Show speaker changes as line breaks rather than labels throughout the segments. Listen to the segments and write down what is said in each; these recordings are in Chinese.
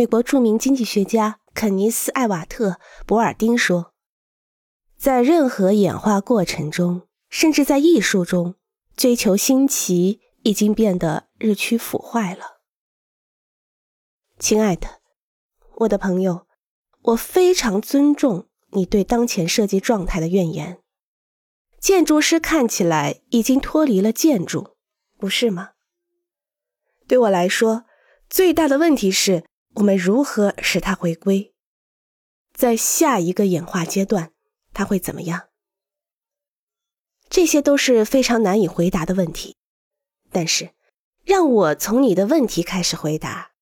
美国著名经济学家肯尼斯·艾瓦特·博尔丁说：“在任何演化过程中，甚至在艺术中，追求新奇已经变得日趋腐坏了。”亲爱的，我的朋友，我非常尊重你对当前设计状态的怨言。建筑师看起来已经脱离了建筑，不是吗？对我来说，最大的问题是我们如何使它回归。在下一个演化阶段，它会怎么样？这些都是非常难以回答的问题。但是，让我从你的问题开始回答：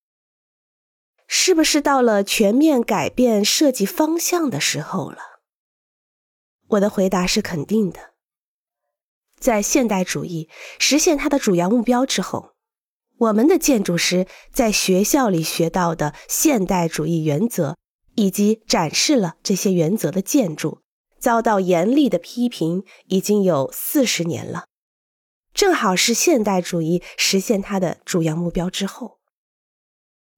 是不是到了全面改变设计方向的时候了？我的回答是肯定的。在现代主义实现它的主要目标之后。我们的建筑师在学校里学到的现代主义原则，以及展示了这些原则的建筑，遭到严厉的批评已经有四十年了。正好是现代主义实现它的主要目标之后，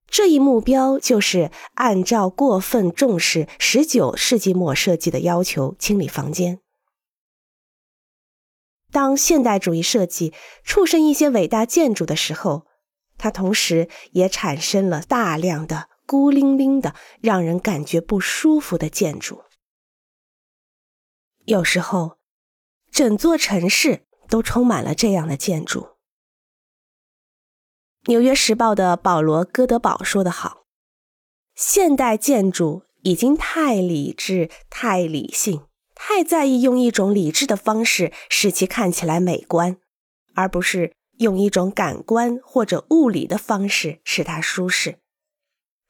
这一目标就是按照过分重视十九世纪末设计的要求清理房间。当现代主义设计出身一些伟大建筑的时候。它同时也产生了大量的孤零零的、让人感觉不舒服的建筑。有时候，整座城市都充满了这样的建筑。《纽约时报》的保罗·戈德堡说得好：“现代建筑已经太理智、太理性、太在意用一种理智的方式使其看起来美观，而不是。”用一种感官或者物理的方式使它舒适。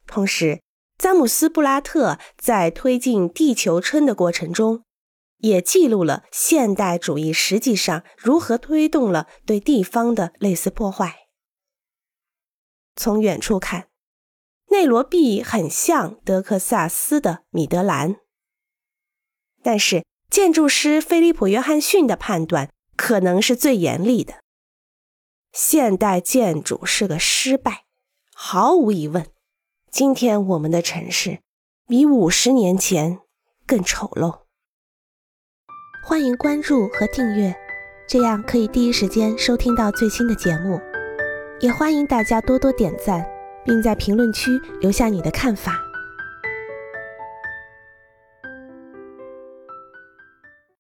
同时，詹姆斯·布拉特在推进地球村的过程中，也记录了现代主义实际上如何推动了对地方的类似破坏。从远处看，内罗毕很像德克萨斯的米德兰，但是建筑师菲利普·约翰逊的判断可能是最严厉的。现代建筑是个失败，毫无疑问。今天我们的城市比五十年前更丑陋。欢迎关注和订阅，这样可以第一时间收听到最新的节目。也欢迎大家多多点赞，并在评论区留下你的看法。